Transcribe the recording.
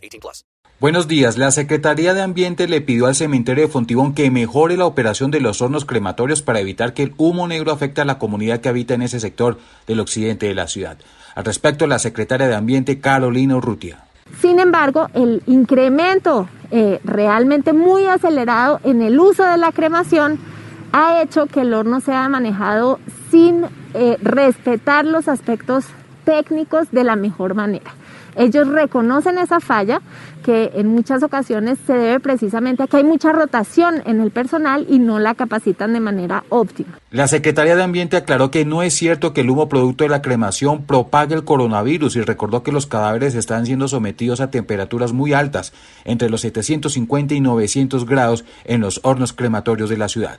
18 plus. Buenos días. La Secretaría de Ambiente le pidió al cementerio de Fontibón que mejore la operación de los hornos crematorios para evitar que el humo negro afecte a la comunidad que habita en ese sector del occidente de la ciudad. Al respecto, la secretaria de Ambiente, Carolina Urrutia. Sin embargo, el incremento eh, realmente muy acelerado en el uso de la cremación ha hecho que el horno sea manejado sin eh, respetar los aspectos técnicos de la mejor manera. Ellos reconocen esa falla que en muchas ocasiones se debe precisamente a que hay mucha rotación en el personal y no la capacitan de manera óptima. La Secretaría de Ambiente aclaró que no es cierto que el humo producto de la cremación propague el coronavirus y recordó que los cadáveres están siendo sometidos a temperaturas muy altas, entre los 750 y 900 grados en los hornos crematorios de la ciudad.